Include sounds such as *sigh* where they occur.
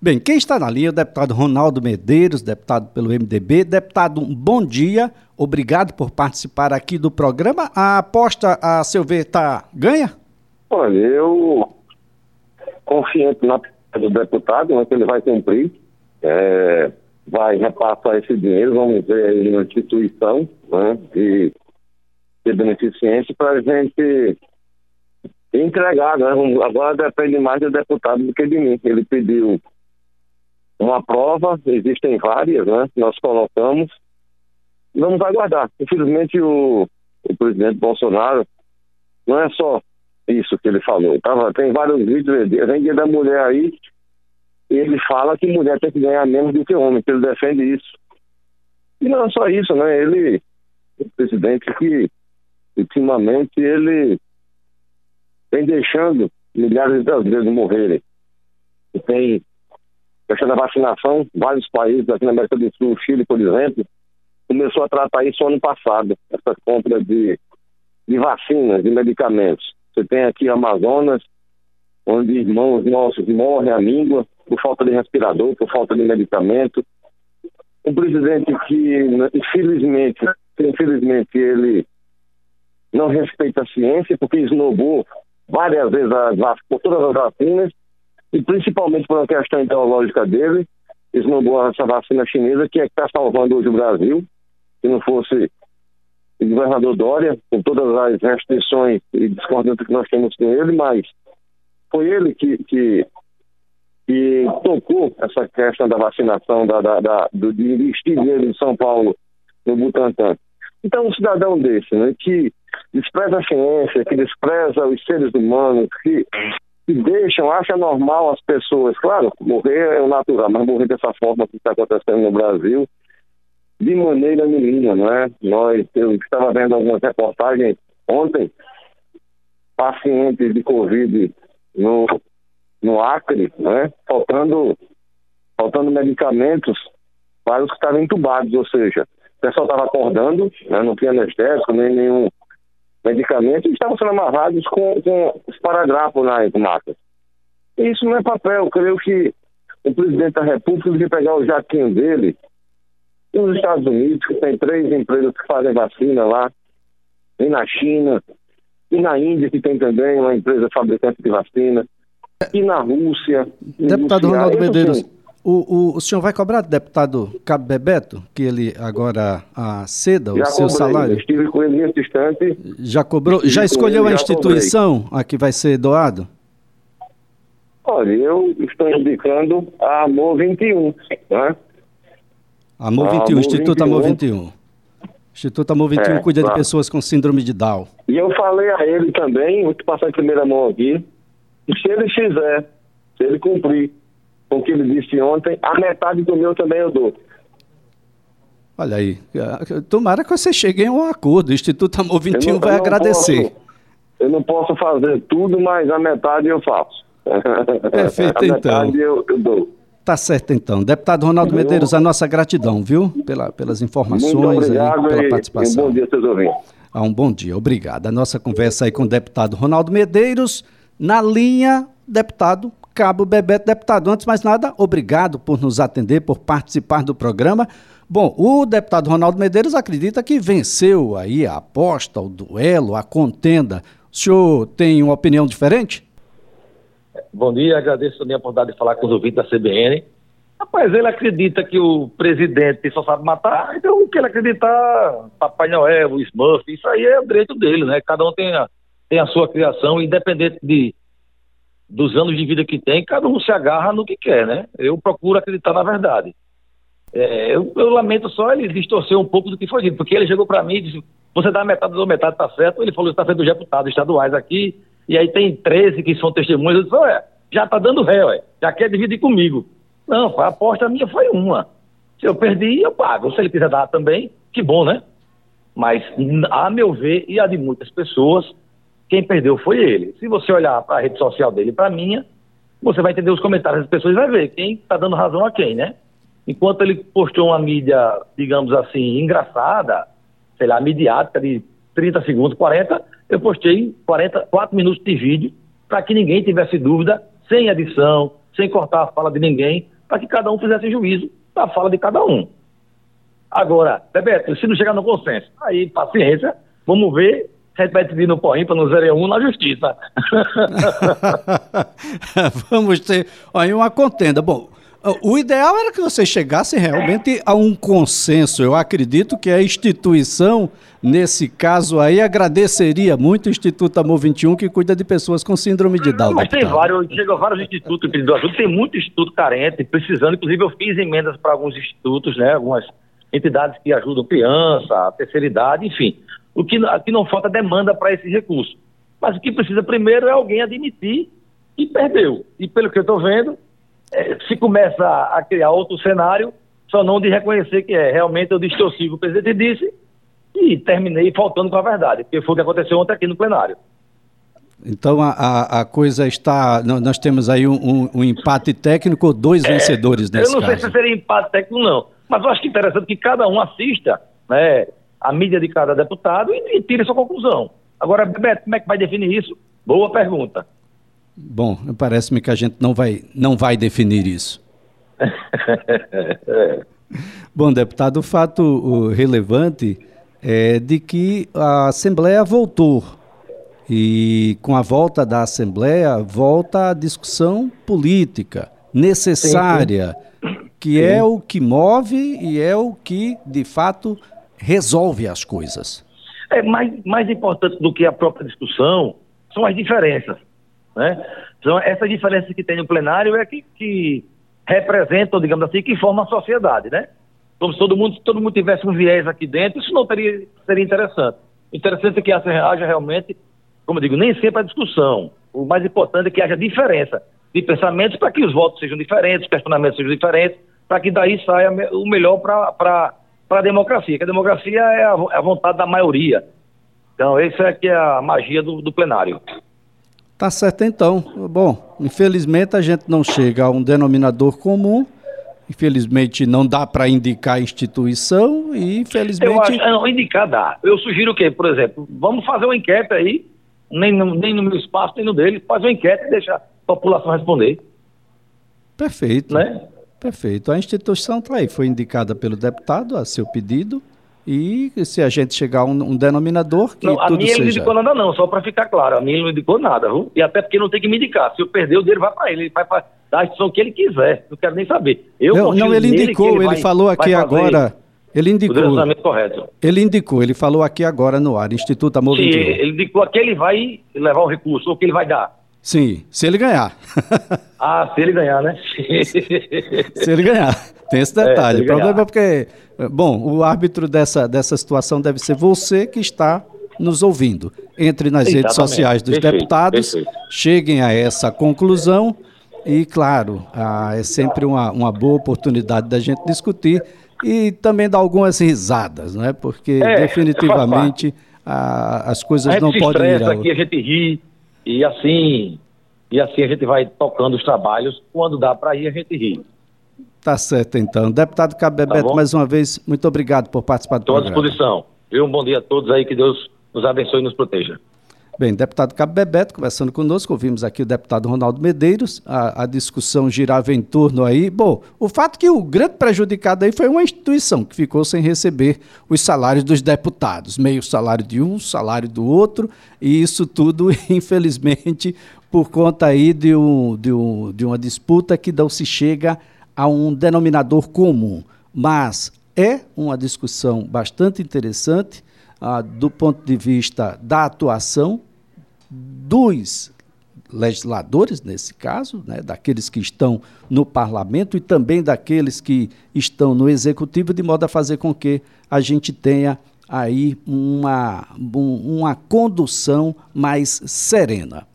Bem, quem está na linha é o deputado Ronaldo Medeiros, deputado pelo MDB. Deputado, um bom dia, obrigado por participar aqui do programa. A aposta, a seu ver, tá ganha? Olha, eu confiante na do deputado, né, que ele vai cumprir, é, vai repassar esse dinheiro, vamos ver aí na instituição né, de, de beneficente para a gente entregar, né? Agora depende mais do deputado do que de mim. Ele pediu uma prova, existem várias, né? Nós colocamos. Vamos aguardar. Infelizmente, o, o presidente Bolsonaro não é só isso que ele falou. Tava, tem vários vídeos, vem dia da mulher aí, ele fala que mulher tem que ganhar menos do que homem, que ele defende isso. E não é só isso, né? Ele, o presidente que, ultimamente, ele vem deixando milhares de brasileiros morrerem. E tem questão da vacinação, vários países aqui na América do Sul, Chile, por exemplo, começou a tratar isso ano passado, essa compra de, de vacinas, de medicamentos. Você tem aqui Amazonas, onde irmãos nossos morrem à língua por falta de respirador, por falta de medicamento. Um presidente que, infelizmente, infelizmente, ele não respeita a ciência, porque esnobou várias vezes as, por todas as vacinas, e principalmente por uma questão ideológica dele, esnobou essa vacina chinesa, que é que está salvando hoje o Brasil. Se não fosse o governador Dória, com todas as restrições e discordâncias que nós temos com ele, mas foi ele que, que, que tocou essa questão da vacinação, da, da, da do, de investir dinheiro em São Paulo, no Butantan. Então, um cidadão desse, né, que despreza a ciência, que despreza os seres humanos, que, deixam, acha normal as pessoas, claro, morrer é o natural, mas morrer dessa forma que está acontecendo no Brasil, de maneira nenhuma, não é? Nós, eu estava vendo algumas reportagens ontem, pacientes de Covid no, no Acre, né? Faltando, faltando medicamentos para os que estavam entubados, ou seja, o pessoal estava acordando, né? não tinha anestésico, nem nenhum medicamento, e estavam sendo amarrados com, com esparadrapo nas macas. Isso não é papel, eu creio que o presidente da República devia pegar o jatinho dele e nos Estados Unidos, que tem três empresas que fazem vacina lá, e na China, e na Índia, que tem também uma empresa fabricante de vacina, e na Rússia. Deputado Ronaldo Medeiros, o, o, o, senhor vai cobrar do deputado Cabo Bebeto, que ele agora a ceda o seu cobrei, salário? Estive com ele nesse instante. Já cobrou? Já escolheu ele, a instituição a que vai ser doado? Olha, eu estou indicando a Amor 21, né? Amor 21, Amor Instituto 21. Amor 21. Instituto Amor 21 é, cuida claro. de pessoas com síndrome de Down. E eu falei a ele também, vou te passar em primeira mão aqui, que se ele fizer, se ele cumprir com o que ele disse ontem, a metade do meu também eu dou. Olha aí, tomara que você chegue em um acordo, o Instituto Amor 21 não, vai agradecer. Posso, eu não posso fazer tudo, mas a metade eu faço. *laughs* Perfeito, a então. Metade eu, eu dou. Tá certo, então. Deputado Ronaldo. Medeiros, a nossa gratidão, viu? Pela, pelas informações obrigado, aí, pela participação. um bom dia, seus ouvintes. Ah, um bom dia, obrigado. A nossa conversa aí com o deputado Ronaldo Medeiros, na linha, deputado Cabo Bebeto. Deputado, antes de mais nada, obrigado por nos atender, por participar do programa. Bom, o deputado Ronaldo Medeiros acredita que venceu aí a aposta, o duelo, a contenda. O senhor tem uma opinião diferente? Bom dia, agradeço a oportunidade de falar com os ouvintes da CBN. Rapaz, ele acredita que o presidente só sabe matar, então o que ele acreditar, Papai Noel, o Smurf, isso aí é o direito dele, né? Cada um tem a, tem a sua criação, independente de, dos anos de vida que tem, cada um se agarra no que quer, né? Eu procuro acreditar na verdade. É, eu, eu, lamento só ele distorcer um pouco do que foi dito, porque ele chegou para mim e disse: você dá metade ou metade, tá certo. Ele falou: está sendo deputados estaduais aqui, e aí tem 13 que são testemunhas. Eu disse, ué, já está dando ré, ué, já quer dividir comigo. Não, a aposta minha foi uma. Se eu perdi, eu pago. Se ele quiser dar também, que bom, né? Mas, a meu ver, e a de muitas pessoas, quem perdeu foi ele. Se você olhar para a rede social dele e para a minha, você vai entender os comentários das pessoas e vai ver quem está dando razão a quem, né? Enquanto ele postou uma mídia, digamos assim, engraçada, sei lá, midiática de 30 segundos, 40, eu postei 40, 4 minutos de vídeo para que ninguém tivesse dúvida, sem edição, sem cortar a fala de ninguém, para que cada um fizesse juízo da fala de cada um. Agora, Bebeto, se não chegar no consenso, aí paciência, vamos ver repete de no Porrim para não 0 1 na justiça. *laughs* Vamos ter aí uma contenda. Bom, o ideal era que você chegasse realmente a um consenso. Eu acredito que a instituição, nesse caso aí, agradeceria muito o Instituto Amor 21, que cuida de pessoas com síndrome de Down. Mas tem vários, chega vários institutos que ajuda, tem muito instituto carente, precisando. Inclusive, eu fiz emendas para alguns institutos, né? Algumas entidades que ajudam criança, terceira idade, enfim. O que aqui não falta demanda para esse recurso. Mas o que precisa primeiro é alguém admitir que perdeu. E pelo que eu estou vendo, é, se começa a criar outro cenário, só não de reconhecer que é. Realmente eu distorci o presidente disse e terminei faltando com a verdade, porque foi o que aconteceu ontem aqui no plenário. Então a, a coisa está. Nós temos aí um, um empate técnico, dois é, vencedores nesse caso. Eu não caso. sei se seria empate técnico, não. Mas eu acho que é interessante que cada um assista, né? A mídia de cada deputado e, e tire sua conclusão. Agora, Bebeto, como é que vai definir isso? Boa pergunta. Bom, parece-me que a gente não vai, não vai definir isso. *laughs* Bom, deputado, o fato relevante é de que a Assembleia voltou. E com a volta da Assembleia, volta a discussão política necessária, sim, sim. que é sim. é o que move e é o que, de fato, resolve as coisas. É mais, mais importante do que a própria discussão são as diferenças. Né? Então, essas diferenças que tem no plenário é que, que representam, digamos assim, que formam a sociedade, né? Como se todo mundo, todo mundo tivesse um viés aqui dentro, isso não teria, seria interessante. Interessante é que haja realmente, como eu digo, nem sempre a discussão. O mais importante é que haja diferença de pensamentos para que os votos sejam diferentes, os questionamentos sejam diferentes, para que daí saia o melhor para para a democracia, que a democracia é a, é a, vontade da maioria. Então, essa é que é a magia do, do plenário. Tá certo então. Bom, infelizmente a gente não chega a um denominador comum. Infelizmente não dá para indicar a instituição e infelizmente. Eu acho, não, indicar dá. Eu sugiro o quê? Por exemplo, vamos fazer uma enquete aí, nem no, nem no meu espaço, nem no dele, faz uma enquete e deixa a população responder. Perfeito. Né? Perfeito. A instituição está aí, foi indicada pelo deputado a seu pedido. E se a gente chegar a um, um denominador que não, a minha seja... não indicou nada não, só para ficar claro, a minha não indicou nada, viu? E até porque não tem que me indicar, se eu perder o dele vai para ele, ele vai para dar a instituição que ele quiser, não quero nem saber. Eu não, não ele indicou, ele, ele vai, falou aqui agora, ele indicou, ele indicou, ele falou aqui agora no ar, Instituto Amor Sim, 21. ele indicou que ele vai levar o recurso, ou que ele vai dar. Sim, se ele ganhar. *laughs* ah, se ele ganhar, né? *laughs* se ele ganhar. Tem esse detalhe. É, o problema é porque, bom, o árbitro dessa, dessa situação deve ser você que está nos ouvindo. Entre nas Exatamente. redes sociais dos perfeito, deputados, perfeito. cheguem a essa conclusão e, claro, ah, é sempre uma, uma boa oportunidade da gente discutir e também dar algumas risadas, né? porque é, definitivamente ah, as coisas não podem ir. Ao... aqui, a gente ri, e assim, e assim a gente vai tocando os trabalhos. Quando dá para ir, a gente ri. Tá certo, então. Deputado Cabo Bebeto, tá mais uma vez, muito obrigado por participar do Estou programa. à disposição. Viu? Um bom dia a todos aí, que Deus nos abençoe e nos proteja. Bem, deputado Cabo Bebeto conversando conosco, ouvimos aqui o deputado Ronaldo Medeiros, a, a, discussão girava em torno aí. Bom, o fato que o grande prejudicado aí foi uma instituição que ficou sem receber os salários dos deputados, meio salário de um, salário do outro, e isso tudo, *laughs* infelizmente, por conta aí de, um, de, um, de uma disputa que não se chega a um denominador comum. Mas é uma discussão bastante interessante. Ah, do ponto de vista da atuação dos legisladores, nesse caso, né, daqueles que estão no parlamento e também daqueles que estão no executivo, de modo a fazer com que a gente tenha aí uma, uma condução mais serena.